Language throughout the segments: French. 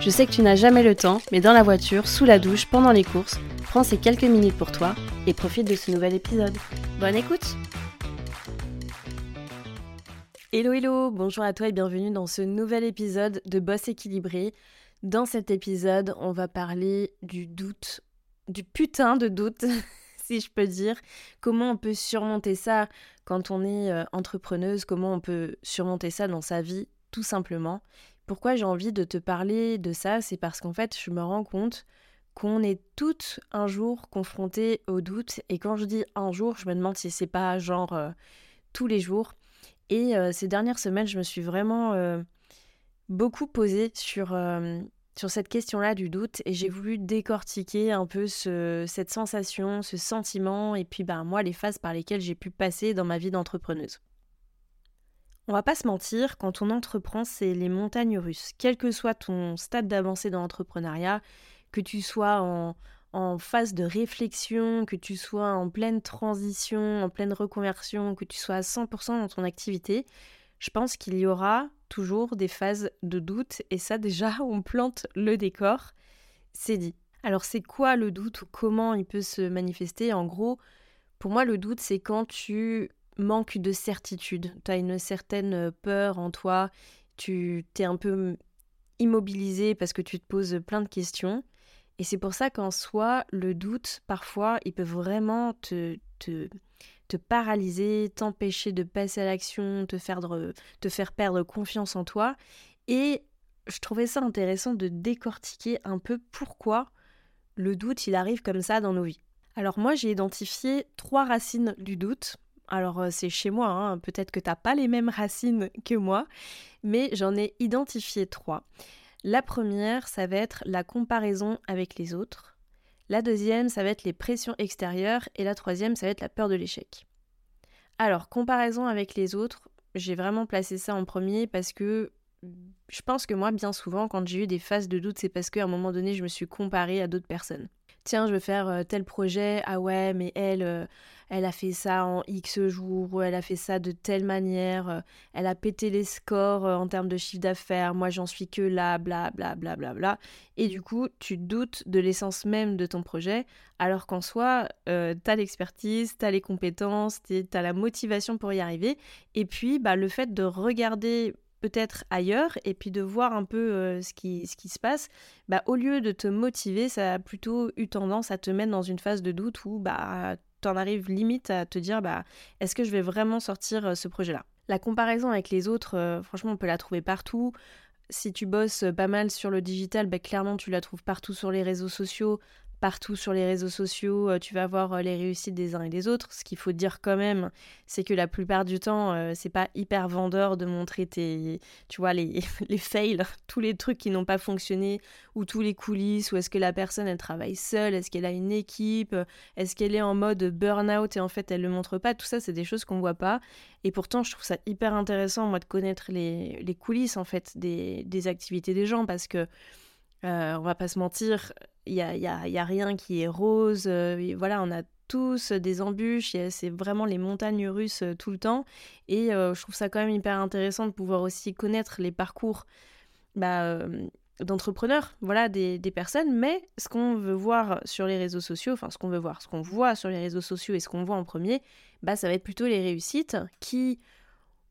Je sais que tu n'as jamais le temps, mais dans la voiture, sous la douche, pendant les courses, prends ces quelques minutes pour toi et profite de ce nouvel épisode. Bonne écoute Hello hello, bonjour à toi et bienvenue dans ce nouvel épisode de Boss équilibré. Dans cet épisode, on va parler du doute, du putain de doute, si je peux dire. Comment on peut surmonter ça quand on est euh, entrepreneuse, comment on peut surmonter ça dans sa vie, tout simplement? Pourquoi j'ai envie de te parler de ça C'est parce qu'en fait, je me rends compte qu'on est toutes un jour confrontées au doute. Et quand je dis un jour, je me demande si c'est pas genre euh, tous les jours. Et euh, ces dernières semaines, je me suis vraiment euh, beaucoup posée sur, cette question-là du doute et j'ai voulu décortiquer un peu ce, cette sensation, ce sentiment et puis ben, moi les phases par lesquelles j'ai pu passer dans ma vie d'entrepreneuse. On va pas se mentir, quand on entreprend, c'est les montagnes russes. Quel que soit ton stade d'avancée dans l'entrepreneuriat, que tu sois en, en phase de réflexion, que tu sois en pleine transition, en pleine reconversion, que tu sois à 100% dans ton activité, je pense qu'il y aura toujours des phases de doute et ça déjà on plante le décor, c'est dit. Alors c'est quoi le doute ou comment il peut se manifester? En gros, pour moi le doute c'est quand tu manque de certitude. Tu as une certaine euh, peur en toi, tu t'es un peu immobilisé parce que tu te poses plein de questions. Et c'est pour ça qu'en soi, le doute, parfois, il peut vraiment te, te, te paralyser, t'empêcher de passer à l'action, te faire, te faire perdre confiance en toi. Et je trouvais ça intéressant de décortiquer un peu pourquoi le doute, il arrive comme ça dans nos vies. Alors moi, j'ai identifié trois racines du doute. Alors euh, c'est chez moi, hein. peut-être que tu n'as pas les mêmes racines que moi, mais j'en ai identifié trois. La première, ça va être la comparaison avec les autres. La deuxième, ça va être les pressions extérieures. Et la troisième, ça va être la peur de l'échec. Alors, comparaison avec les autres, j'ai vraiment placé ça en premier parce que je pense que moi, bien souvent, quand j'ai eu des phases de doute, c'est parce qu'à un moment donné, je me suis comparée à d'autres personnes tiens, je veux faire euh, tel projet, ah ouais, mais elle, euh, elle a fait ça en X jours, ou elle a fait ça de telle manière, euh, elle a pété les scores en termes de chiffre d'affaires, moi j'en suis que là, bla bla bla bla bla. Et du coup, tu doutes de l'essence même de ton projet, alors qu'en soi, t'as l'expertise, t'as les compétences, t'as la motivation pour y arriver. Et puis, bah, le fait de regarder peut-être ailleurs et puis de voir un peu ce, qui, se passe, bah, au lieu de te motiver, ça a plutôt eu tendance à te mettre dans une phase de doute où bah, tu en arrives limite à te dire bah, est-ce que je vais vraiment sortir ce projet-là? La comparaison avec les autres, franchement, on peut la trouver partout. Si tu bosses pas mal sur le digital, bah, clairement tu la trouves partout sur les réseaux sociaux, partout sur les réseaux sociaux, euh, tu vas voir euh, les réussites des uns et des autres. Ce qu'il faut dire quand même, c'est que la plupart du temps, euh, c'est pas hyper vendeur de montrer tes, tu vois, les, les fails, tous les trucs qui n'ont pas fonctionné, ou tous les coulisses, ou est-ce que la personne elle travaille seule, est-ce qu'elle a une équipe, est-ce qu'elle est en mode burn-out et en fait elle le montre pas. Tout ça, c'est des choses qu'on voit pas. Et pourtant, je trouve ça hyper intéressant, moi, de connaître les, les coulisses en fait des, des activités des gens parce que euh, on va pas se mentir, il n'y a, y a, rien qui est rose. Euh, voilà, on a tous des embûches, c'est vraiment les montagnes russes euh, tout le temps. Et je trouve ça quand même hyper intéressant de pouvoir aussi connaître les parcours bah, d'entrepreneurs, voilà, des, des, personnes. Mais ce qu'on veut voir sur les réseaux sociaux, enfin ce qu'on veut voir, ce qu'on voit sur les réseaux sociaux et ce qu'on voit en premier, bah, ça va être plutôt les réussites qui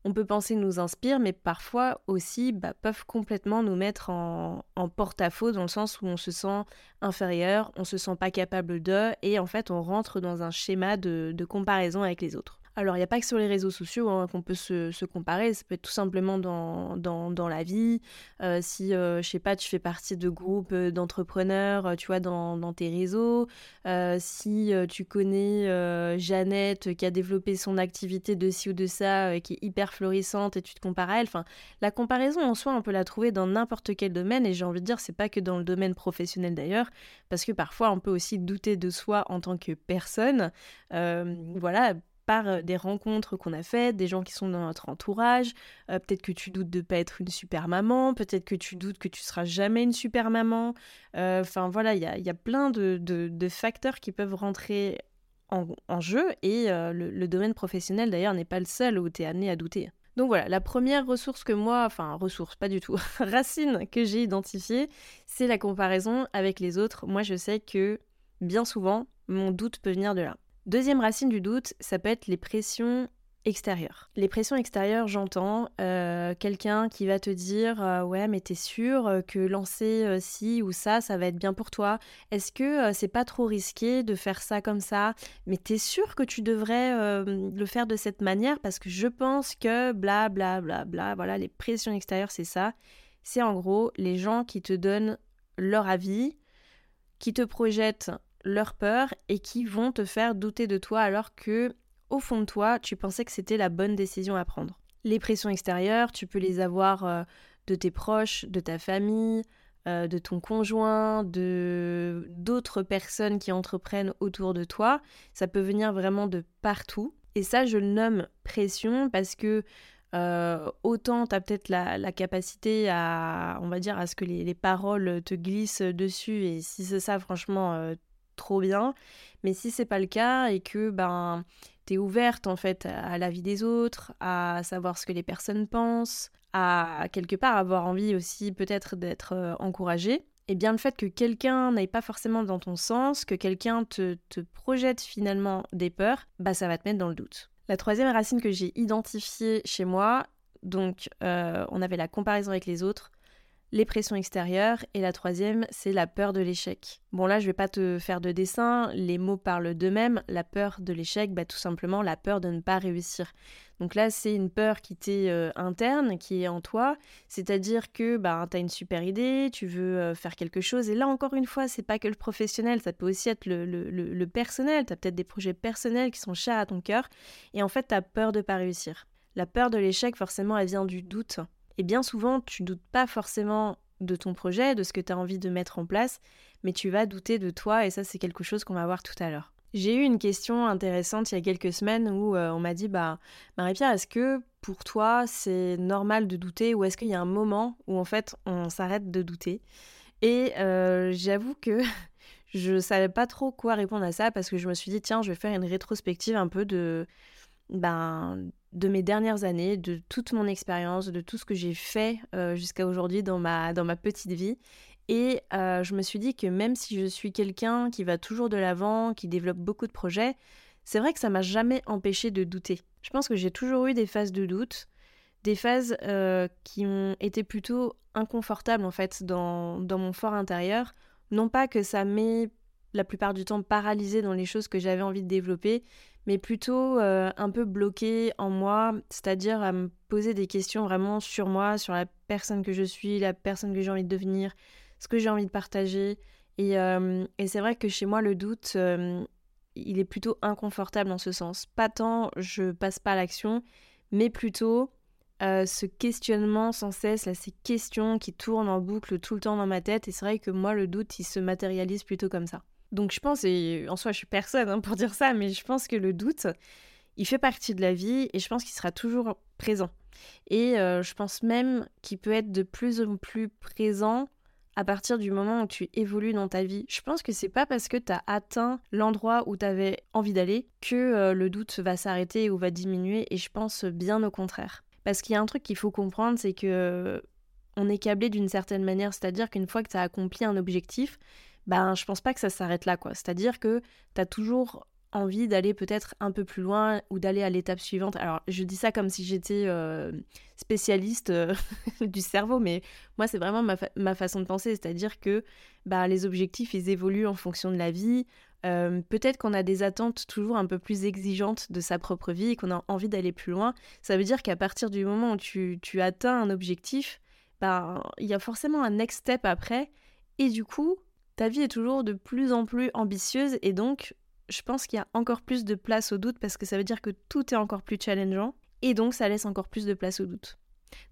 on peut penser nous inspirent, mais parfois aussi bah, peuvent complètement nous mettre en, porte-à-faux dans le sens où on se sent inférieur, on se sent pas capable de, et en fait on rentre dans un schéma de, comparaison avec les autres. Alors, il n'y a pas que sur les réseaux sociaux hein, qu'on peut se, comparer, ça peut être tout simplement dans, dans, la vie. Euh, si, euh, je sais pas, tu fais partie de groupes euh, d'entrepreneurs, tu vois, dans, dans, tes réseaux. si tu connais Jeannette qui a développé son activité de ci ou de ça, qui est hyper florissante et tu te compares à elle. Enfin, la comparaison en soi, on peut la trouver dans n'importe quel domaine et j'ai envie de dire, c'est pas que dans le domaine professionnel d'ailleurs, parce que parfois on peut aussi douter de soi en tant que personne. voilà par euh, des rencontres qu'on a faites, des gens qui sont dans notre entourage. Euh, peut-être que tu doutes de pas être une super maman, peut-être que tu doutes que tu seras jamais une super maman. Euh, enfin voilà, il y a, plein de, facteurs qui peuvent rentrer en, jeu et le, domaine professionnel d'ailleurs n'est pas le seul où tu es amené à douter. Donc voilà, la première ressource que moi, enfin ressource, pas du tout, racine que j'ai identifiée, c'est la comparaison avec les autres. Moi je sais que bien souvent, mon doute peut venir de là. Deuxième racine du doute, ça peut être les pressions extérieures. Les pressions extérieures, j'entends euh, quelqu'un qui va te dire euh, ouais mais t'es sûr euh, que lancer ci ou ça, ça va être bien pour toi. Est-ce que c'est pas trop risqué de faire ça comme ça? Mais t'es sûr que tu devrais le faire de cette manière? Parce que je pense que bla bla bla bla. Voilà, les pressions extérieures, c'est ça. C'est en gros les gens qui te donnent leur avis, qui te projettent leur peur et qui vont te faire douter de toi alors que, au fond de toi, tu pensais que c'était la bonne décision à prendre. Les pressions extérieures, tu peux les avoir euh, de tes proches, de ta famille, euh, de ton conjoint, de d'autres personnes qui entreprennent autour de toi. Ça peut venir vraiment de partout. Et ça, je le nomme pression parce que euh, autant tu as peut-être la, capacité à, on va dire, à ce que les, paroles te glissent dessus. Et si c'est ça, franchement, trop bien. Mais si c'est pas le cas et que ben tu es ouverte en fait à la vie des autres, à savoir ce que les personnes pensent, à quelque part avoir envie aussi peut-être d'être euh, encouragée, et eh bien le fait que quelqu'un n'aille pas forcément dans ton sens, que quelqu'un te, projette finalement des peurs, bah ça va te mettre dans le doute. La troisième racine que j'ai identifiée chez moi, donc euh, on avait la comparaison avec les autres, les pressions extérieures et la troisième, c'est la peur de l'échec. Bon là, je vais pas te faire de dessin, les mots parlent d'eux-mêmes. La peur de l'échec, bah, tout simplement la peur de ne pas réussir. Donc là, c'est une peur qui t'est euh, interne, qui est en toi, c'est-à-dire que bah, tu as une super idée, tu veux euh, faire quelque chose, et là encore une fois, c'est pas que le professionnel, ça peut aussi être le, le, le personnel, tu as peut-être des projets personnels qui sont chers à ton cœur, et en fait, tu as peur de pas réussir. La peur de l'échec, forcément, elle vient du doute. Et bien souvent, tu doutes pas forcément de ton projet, de ce que tu as envie de mettre en place, mais tu vas douter de toi et ça c'est quelque chose qu'on va voir tout à l'heure. J'ai eu une question intéressante il y a quelques semaines où euh, on m'a dit bah Marie-Pierre, est-ce que pour toi c'est normal de douter ou est-ce qu'il y a un moment où en fait on s'arrête de douter? Et euh, j'avoue que je savais pas trop quoi répondre à ça parce que je me suis dit tiens, je vais faire une rétrospective un peu de ben, de mes dernières années, de toute mon expérience, de tout ce que j'ai fait euh, jusqu'à aujourd'hui dans ma, dans ma petite vie. Et euh, je me suis dit que même si je suis quelqu'un qui va toujours de l'avant, qui développe beaucoup de projets, c'est vrai que ça m'a jamais empêché de douter. Je pense que j'ai toujours eu des phases de doute, des phases euh, qui ont été plutôt inconfortables en fait dans, dans mon fort intérieur. Non pas que ça m'ait la plupart du temps paralysé dans les choses que j'avais envie de développer, mais plutôt euh, un peu bloqué en moi, c'est-à-dire à me poser des questions vraiment sur moi, sur la personne que je suis, la personne que j'ai envie de devenir, ce que j'ai envie de partager. Et, euh, c'est vrai que chez moi, le doute, euh, il est plutôt inconfortable en ce sens. Pas tant je passe pas à l'action, mais plutôt ce questionnement sans cesse, là, ces questions qui tournent en boucle tout le temps dans ma tête. Et c'est vrai que moi, le doute, il se matérialise plutôt comme ça. Donc je pense, et en soi je suis personne hein, pour dire ça, mais je pense que le doute, il fait partie de la vie et je pense qu'il sera toujours présent. Et euh, je pense même qu'il peut être de plus en plus présent à partir du moment où tu évolues dans ta vie. Je pense que c'est pas parce que tu as atteint l'endroit où tu avais envie d'aller que euh, le doute va s'arrêter ou va diminuer et je pense bien au contraire. Parce qu'il y a un truc qu'il faut comprendre, c'est que on est câblé d'une certaine manière, c'est-à-dire qu'une fois que tu as accompli un objectif, ben je pense pas que ça s'arrête là quoi. C'est-à-dire que tu as toujours envie d'aller peut-être un peu plus loin ou d'aller à l'étape suivante. Alors je dis ça comme si j'étais euh, spécialiste euh, du cerveau, mais moi c'est vraiment ma, façon de penser, c'est-à-dire que bah, les objectifs ils évoluent en fonction de la vie, Euh, peut-être qu'on a des attentes toujours un peu plus exigeantes de sa propre vie et qu'on a envie d'aller plus loin. Ça veut dire qu'à partir du moment où tu, tu atteins un objectif, ben, il y a forcément un next step après. Et du coup, ta vie est toujours de plus en plus ambitieuse et donc je pense qu'il y a encore plus de place au doute parce que ça veut dire que tout est encore plus challengeant et donc ça laisse encore plus de place au doute.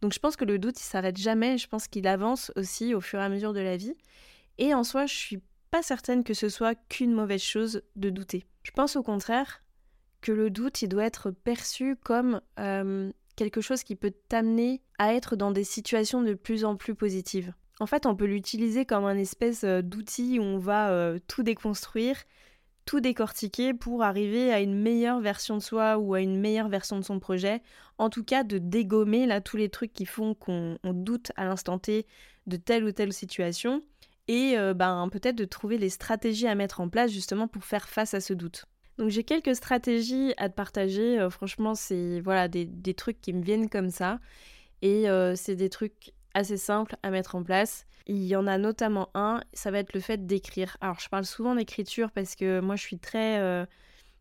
Donc je pense que le doute il s'arrête jamais, je pense qu'il avance aussi au fur et à mesure de la vie et en soi je suis pas certaine que ce soit qu'une mauvaise chose de douter. Je pense au contraire que le doute il doit être perçu comme euh, quelque chose qui peut t'amener à être dans des situations de plus en plus positives. En fait, on peut l'utiliser comme un espèce euh, d'outil où on va euh, tout déconstruire, tout décortiquer pour arriver à une meilleure version de soi ou à une meilleure version de son projet. En tout cas, de dégommer là tous les trucs qui font qu'on doute à l'instant T de telle ou telle situation et euh, ben, peut-être de trouver les stratégies à mettre en place justement pour faire face à ce doute. Donc j'ai quelques stratégies à te partager. Franchement, c'est voilà des, trucs qui me viennent comme ça. Et c'est des trucs assez simples à mettre en place. Il y en a notamment un, ça va être le fait d'écrire. Alors je parle souvent d'écriture parce que moi je suis très euh,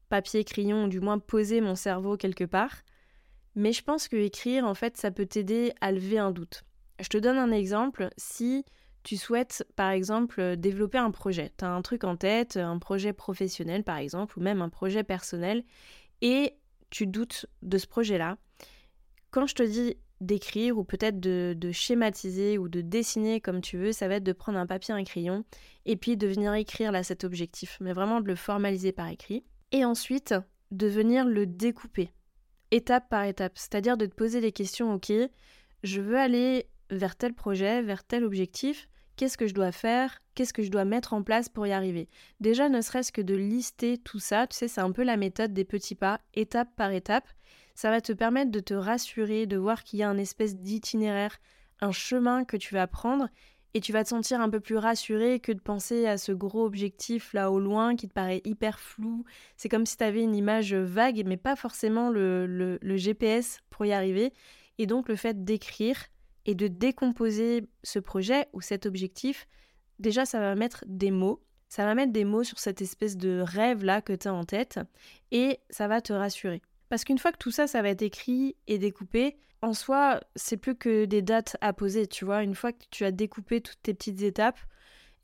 papier, crayon, ou du moins poser mon cerveau quelque part. Mais je pense que écrire, en fait, ça peut t'aider à lever un doute. Je te donne un exemple. Si tu souhaites, par exemple, euh, développer un projet. Tu as un truc en tête, un projet professionnel, par exemple, ou même un projet personnel, et tu doutes de ce projet-là. Quand je te dis d'écrire ou peut-être de, schématiser ou de dessiner comme tu veux, ça va être de prendre un papier, un crayon et puis de venir écrire là cet objectif, mais vraiment de le formaliser par écrit. Et ensuite, de venir le découper, étape par étape, c'est-à-dire de te poser des questions, ok, je veux aller vers tel projet, vers tel objectif, qu'est-ce que je dois faire, qu'est-ce que je dois mettre en place pour y arriver? Déjà, ne serait-ce que de lister tout ça, tu sais, c'est un peu la méthode des petits pas, étape par étape. Ça va te permettre de te rassurer, de voir qu'il y a un espèce d'itinéraire, un chemin que tu vas prendre, et tu vas te sentir un peu plus rassuré que de penser à ce gros objectif là au loin qui te paraît hyper flou. C'est comme si tu avais une image vague, mais pas forcément le, GPS pour y arriver. Et donc le fait d'écrire, et de décomposer ce projet ou cet objectif, déjà ça va mettre des mots, ça va mettre des mots sur cette espèce de rêve là que tu as en tête et ça va te rassurer. Parce qu'une fois que tout ça, ça va être écrit et découpé, en soi, c'est plus que des dates à poser, tu vois. Une fois que tu as découpé toutes tes petites étapes,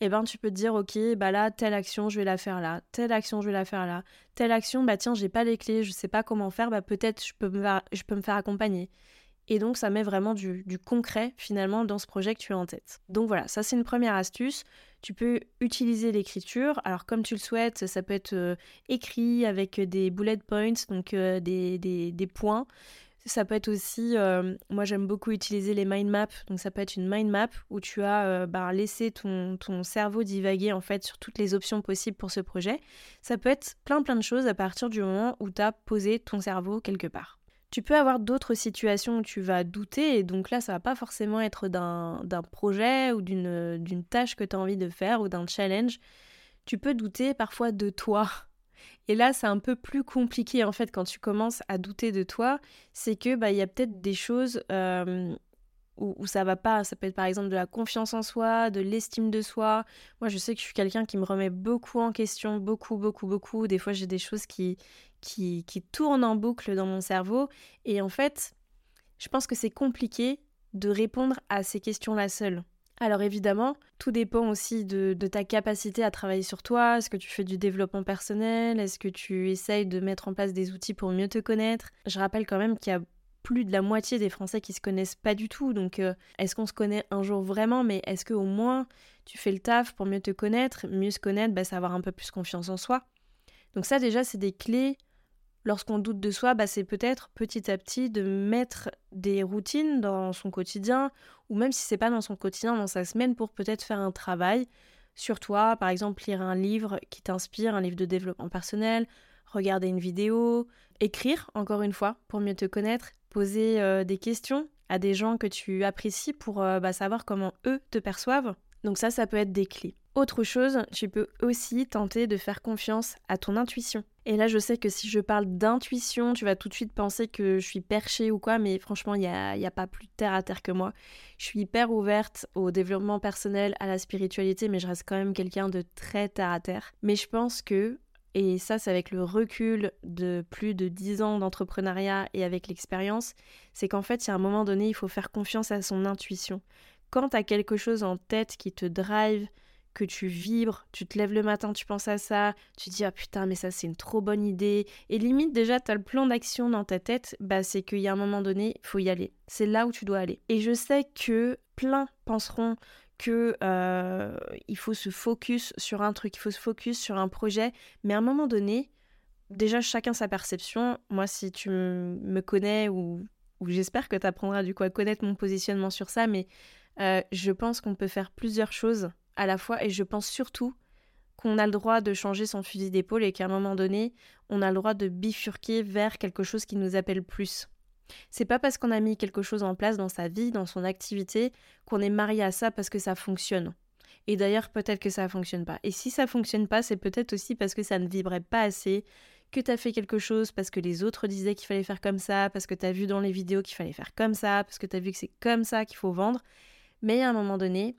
eh ben tu peux te dire ok bah là telle action je vais la faire là. Telle action je vais la faire là. Telle action bah tiens j'ai pas les clés je sais pas comment faire bah peut-être je je peux me faire accompagner et donc, ça met vraiment du, concret finalement dans ce projet que tu as en tête. Donc voilà, ça c'est une première astuce. Tu peux utiliser l'écriture. Alors, comme tu le souhaites, ça peut être euh, écrit avec des bullet points, donc euh, des, des, points. Ça peut être aussi, euh, moi j'aime beaucoup utiliser les mind maps, donc ça peut être une mind map où tu as bah, laissé ton, ton, cerveau divaguer en fait sur toutes les options possibles pour ce projet. Ça peut être plein plein de choses à partir du moment où tu as posé ton cerveau quelque part. Tu peux avoir d'autres situations où tu vas douter, et donc là, ça va pas forcément être d'un projet ou d'une tâche que tu as envie de faire ou d'un challenge. Tu peux douter parfois de toi. Et là, c'est un peu plus compliqué en fait quand tu commences à douter de toi. C'est que bah y a peut-être des choses euh, où, ça va pas. Ça peut être par exemple de la confiance en soi, de l'estime de soi. Moi, je sais que je suis quelqu'un qui me remet beaucoup en question, beaucoup, beaucoup, beaucoup. Des fois, j'ai des choses qui, qui, qui tourne en boucle dans mon cerveau. Et en fait, je pense que c'est compliqué de répondre à ces questions-là seule. Alors évidemment, tout dépend aussi de, de, ta capacité à travailler sur toi. Est-ce que tu fais du développement personnel? Est-ce que tu essayes de mettre en place des outils pour mieux te connaître? Je rappelle quand même qu'il y a plus de la moitié des Français qui se connaissent pas du tout. Donc euh, est-ce qu'on se connaît un jour vraiment? Mais est-ce qu'au moins tu fais le taf pour mieux te connaître Mieux se connaître, bah, c'est avoir un peu plus confiance en soi? Donc ça déjà, c'est des clés lorsqu'on doute de soi, bah, c'est peut-être petit à petit de mettre des routines dans son quotidien, ou même si c'est pas dans son quotidien, dans sa semaine, pour peut-être faire un travail sur toi, par exemple lire un livre qui t'inspire, un livre de développement personnel, regarder une vidéo, écrire encore une fois pour mieux te connaître, poser euh, des questions à des gens que tu apprécies pour euh, bah, savoir comment eux te perçoivent. Donc ça, ça peut être des clés. Autre chose, tu peux aussi tenter de faire confiance à ton intuition. Et là, je sais que si je parle d'intuition, tu vas tout de suite penser que je suis perchée ou quoi, mais franchement, il n'y a, y a pas plus terre à terre que moi. Je suis hyper ouverte au développement personnel, à la spiritualité, mais je reste quand même quelqu'un de très terre à terre. Mais je pense que, et ça c'est avec le recul de plus de 10 ans d'entrepreneuriat et avec l'expérience, c'est qu'en fait, il y a un moment donné, il faut faire confiance à son intuition. Quand tu as quelque chose en tête qui te drive, que tu vibres, tu te lèves le matin, tu penses à ça, tu dis ah putain mais ça c'est une trop bonne idée et limite déjà tu as le plan d'action dans ta tête, bah c'est qu'il y a un moment donné, faut y aller. C'est là où tu dois aller. Et je sais que plein penseront que euh, il faut se focus sur un truc, il faut se focus sur un projet, mais à un moment donné, déjà chacun sa perception. Moi si tu me connais ou, j'espère que tu apprendras du coup à connaître mon positionnement sur ça, mais euh, je pense qu'on peut faire plusieurs choses à la fois et je pense surtout qu'on a le droit de changer son fusil d'épaule et qu'à un moment donné, on a le droit de bifurquer vers quelque chose qui nous appelle plus. C'est pas parce qu'on a mis quelque chose en place dans sa vie, dans son activité, qu'on est marié à ça parce que ça fonctionne. Et d'ailleurs, peut-être que ça fonctionne pas. Et si ça fonctionne pas, c'est peut-être aussi parce que ça ne vibrait pas assez, que tu as fait quelque chose parce que les autres disaient qu'il fallait faire comme ça, parce que tu as vu dans les vidéos qu'il fallait faire comme ça, parce que tu as vu que c'est comme ça qu'il faut vendre. Mais à un moment donné,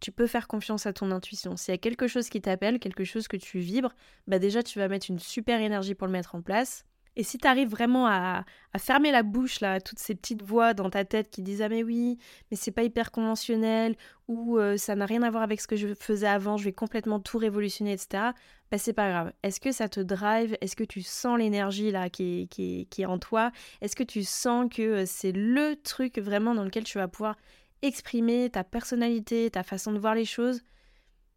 tu peux faire confiance à ton intuition. S'il y a quelque chose qui t'appelle, quelque chose que tu vibres, bah déjà tu vas mettre une super énergie pour le mettre en place. Et si tu arrives vraiment à, fermer la bouche là, à toutes ces petites voix dans ta tête qui disent ah mais oui, mais c'est pas hyper conventionnel ou euh, ça n'a rien à voir avec ce que je faisais avant, je vais complètement tout révolutionner, etc. Bah c'est pas grave. Est-ce que ça te drive? Est-ce que tu sens l'énergie là qui est, qui, est en toi? Est-ce que tu sens que euh, c'est le truc vraiment dans lequel tu vas pouvoir exprimer ta personnalité, ta façon de voir les choses?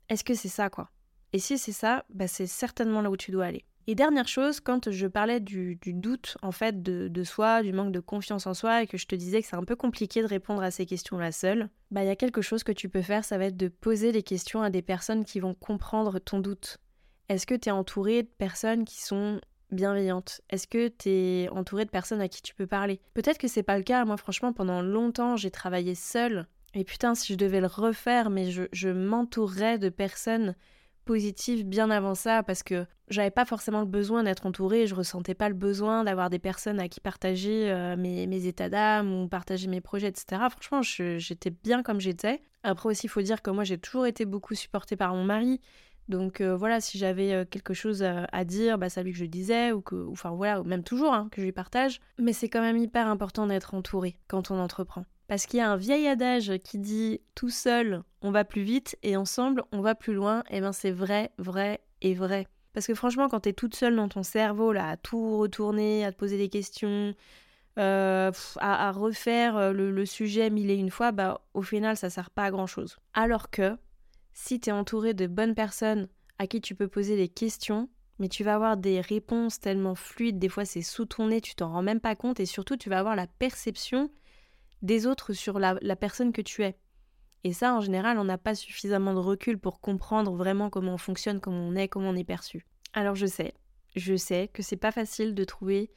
Est-ce que c'est ça, quoi? Et si c'est ça, bah c'est certainement là où tu dois aller. Et dernière chose, quand je parlais du, doute, en fait, de, soi, du manque de confiance en soi, et que je te disais que c'est un peu compliqué de répondre à ces questions-là seule, bah il y a quelque chose que tu peux faire, ça va être de poser les questions à des personnes qui vont comprendre ton doute. Est-ce que tu es entouré de personnes qui sont bienveillante Est-ce que tu es entouré de personnes à qui tu peux parler? Peut-être que c'est pas le cas. Moi, franchement, pendant longtemps, j'ai travaillé seule. Et putain, si je devais le refaire, mais je m'entourerais de personnes bien avant ça parce que j'avais pas forcément le besoin d'être entourée, je ressentais pas le besoin d'avoir des personnes à qui partager euh, mes, états d'âme ou partager mes projets, etc. Franchement, j'étais bien comme j'étais. Après aussi, il faut dire que moi j'ai toujours été beaucoup supportée par mon mari, donc euh, voilà, si j'avais euh, quelque chose à, dire, bah, c'est lui que je disais, ou que, enfin voilà, même toujours, hein, que je lui partage. Mais c'est quand même hyper important d'être entouré quand on entreprend. Parce qu'il y a un vieil adage qui dit tout seul on va plus vite et ensemble on va plus loin, et ben c'est vrai, vrai et vrai. Parce que franchement, quand t'es toute seule dans ton cerveau, là, à tout retourner, à te poser des questions, euh, à, refaire le, le, sujet mille et une fois, bah au final ça sert pas à grand chose. Alors que si tu es entouré de bonnes personnes à qui tu peux poser des questions, mais tu vas avoir des réponses tellement fluides, des fois c'est sous ton nez, tu t'en rends même pas compte, et surtout tu vas avoir la perception des autres sur la, personne que tu es. Et ça, en général, on n'a pas suffisamment de recul pour comprendre vraiment comment on fonctionne, comment on est, comment on est perçu. Alors je sais, je sais que c'est pas facile de trouver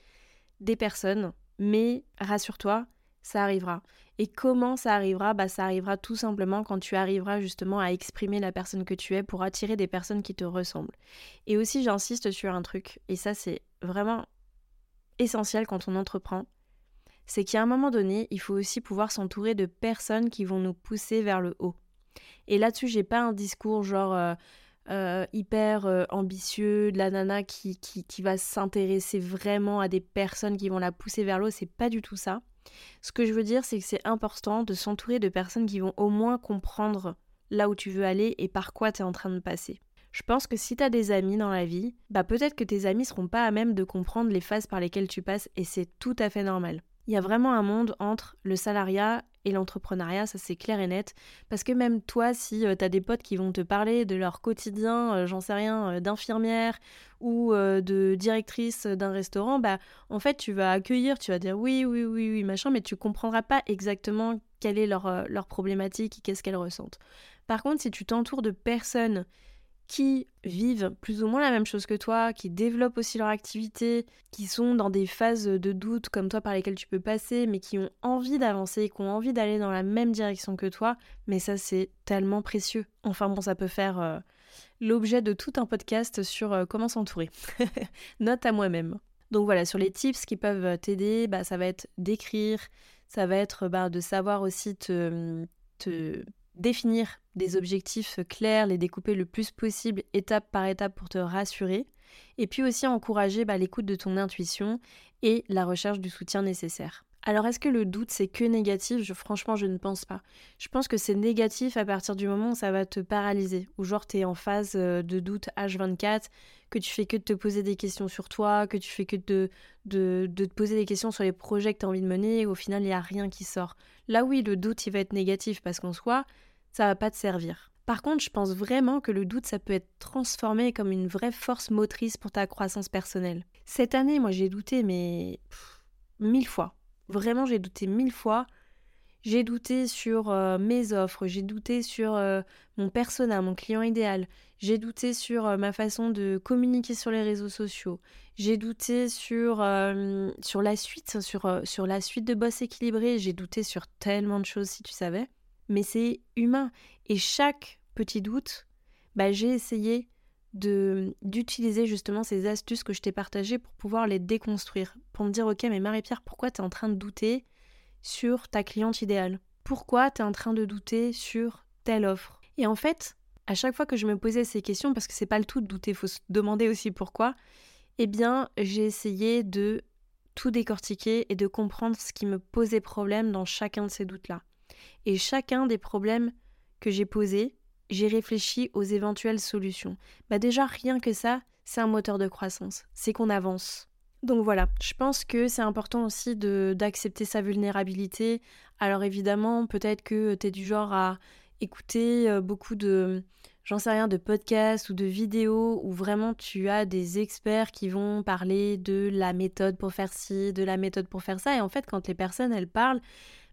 des personnes, mais rassure-toi, ça arrivera. Et comment ça arrivera? Bah ça arrivera tout simplement quand tu arriveras justement à exprimer la personne que tu es pour attirer des personnes qui te ressemblent. Et aussi j'insiste sur un truc, et ça c'est vraiment essentiel quand on entreprend, c'est qu'à un moment donné, il faut aussi pouvoir s'entourer de personnes qui vont nous pousser vers le haut. Et là-dessus, j'ai pas un discours genre euh, euh, hyper euh, ambitieux de la nana qui, qui, qui va s'intéresser vraiment à des personnes qui vont la pousser vers le haut, c'est pas du tout ça. Ce que je veux dire, c'est que c'est important de s'entourer de personnes qui vont au moins comprendre là où tu veux aller et par quoi tu es en train de passer. Je pense que si tu as des amis dans la vie, bah peut-être que tes amis seront pas à même de comprendre les phases par lesquelles tu passes et c'est tout à fait normal. Il y a vraiment un monde entre le salariat et l'entrepreneuriat, ça c'est clair et net. Parce que même toi, si euh, tu as des potes qui vont te parler de leur quotidien, euh, j'en sais rien, euh, d'infirmière ou de directrice d'un restaurant, bah en fait tu vas accueillir, tu vas dire oui, oui, oui, oui, machin, mais tu comprendras pas exactement quelle est leur, leur problématique et qu'est-ce qu'elles ressentent. Par contre, si tu t'entoures de personnes qui vivent plus ou moins la même chose que toi, qui développent aussi leur activité, qui sont dans des phases de doute comme toi par lesquelles tu peux passer, mais qui ont envie d'avancer, qui ont envie d'aller dans la même direction que toi. Mais ça, c'est tellement précieux. Enfin bon, ça peut faire euh, l'objet de tout un podcast sur euh, comment s'entourer. Note à moi-même. Donc voilà, sur les tips qui peuvent t'aider, bah, ça va être d'écrire, ça va être bah, de savoir aussi te, te définir des objectifs clairs, les découper le plus possible étape par étape pour te rassurer, et puis aussi encourager bah, l'écoute de ton intuition et la recherche du soutien nécessaire. Alors est-ce que le doute c'est que négatif? Franchement je ne pense pas. Je pense que c'est négatif à partir du moment où ça va te paralyser, ou genre tu es en phase euh, de doute H24, que tu fais que de te poser des questions sur toi, que tu fais que de, de, de te poser des questions sur les projets que tu as envie de mener, au final il n'y a rien qui sort. Là oui le doute il va être négatif parce qu'en soi ça va pas te servir. Par contre, je pense vraiment que le doute, ça peut être transformé comme une vraie force motrice pour ta croissance personnelle. Cette année, moi, j'ai douté, mais mille fois. Vraiment, j'ai douté mille fois. J'ai douté sur euh, mes offres, j'ai douté sur euh, mon persona, mon client idéal, j'ai douté sur euh, ma façon de communiquer sur les réseaux sociaux, j'ai douté sur, la suite, sur la suite de boss équilibré, j'ai douté sur tellement de choses si tu savais mais c'est humain. Et chaque petit doute, bah, j'ai essayé de d'utiliser justement ces astuces que je t'ai partagées pour pouvoir les déconstruire, pour me dire ok mais Marie-Pierre pourquoi tu es en train de douter sur ta cliente idéale? Pourquoi tu es en train de douter sur telle offre? Et en fait, à chaque fois que je me posais ces questions, parce que c'est pas le tout de douter, il faut se demander aussi pourquoi, eh bien j'ai essayé de tout décortiquer et de comprendre ce qui me posait problème dans chacun de ces doutes-là. Et chacun des problèmes que j'ai posés, j'ai réfléchi aux éventuelles solutions. Bah déjà, rien que ça, c'est un moteur de croissance. C'est qu'on avance. Donc voilà, je pense que c'est important aussi d'accepter sa vulnérabilité. Alors évidemment, peut-être que tu es du genre à écouter euh, beaucoup de, j'en sais rien, de podcasts ou de vidéos où vraiment tu as des experts qui vont parler de la méthode pour faire ci, de la méthode pour faire ça. Et en fait, quand les personnes, elles parlent,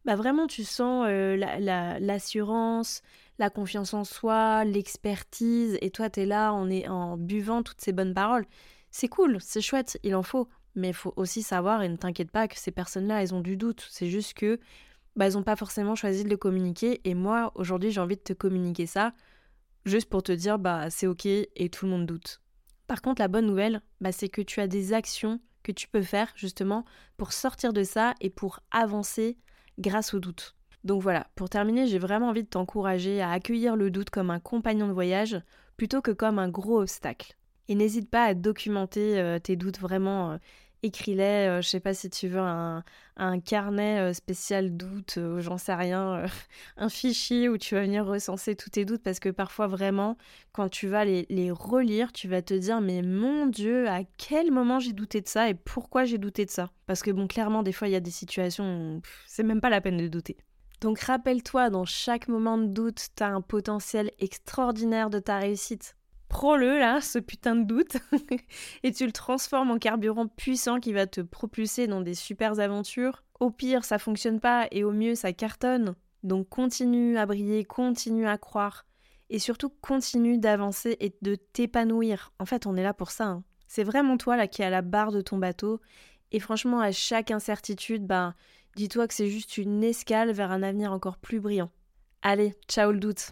bah vraiment tu sens l'assurance, la, confiance en soi, l'expertise, et toi tu es là en, en buvant toutes ces bonnes paroles. C'est cool, c'est chouette, il en faut. Mais il faut aussi savoir, et ne t'inquiète pas, que ces personnes-là, elles ont du doute. C'est juste que bah, elles n'ont pas forcément choisi de le communiquer. Et moi, aujourd'hui, j'ai envie de te communiquer ça, juste pour te dire, bah c'est ok et tout le monde doute. Par contre, la bonne nouvelle, bah, c'est que tu as des actions que tu peux faire justement pour sortir de ça et pour avancer grâce au doute. Donc voilà, pour terminer, j'ai vraiment envie de t'encourager à accueillir le doute comme un compagnon de voyage plutôt que comme un gros obstacle. Et n'hésite pas à documenter euh, tes doutes vraiment. Euh, écris-les, euh, je sais pas si tu veux un, carnet spécial doute, j'en sais rien, un fichier où tu vas venir recenser tous tes doutes parce que parfois vraiment, quand tu vas les, les relire, tu vas te dire mais mon Dieu, à quel moment j'ai douté de ça et pourquoi j'ai douté de ça? Parce que bon, clairement, des fois, il y a des situations où c'est même pas la peine de douter. Donc rappelle-toi, dans chaque moment de doute, tu as un potentiel extraordinaire de ta réussite. Prends-le là, ce putain de doute, et tu le transformes en carburant puissant qui va te propulser dans des super aventures. Au pire, ça fonctionne pas, et au mieux, ça cartonne. Donc continue à briller, continue à croire, et surtout continue d'avancer et de t'épanouir. En fait, on est là pour ça. Hein. C'est vraiment toi là qui es à la barre de ton bateau, et franchement, à chaque incertitude, bah, dis-toi que c'est juste une escale vers un avenir encore plus brillant. Allez, ciao le doute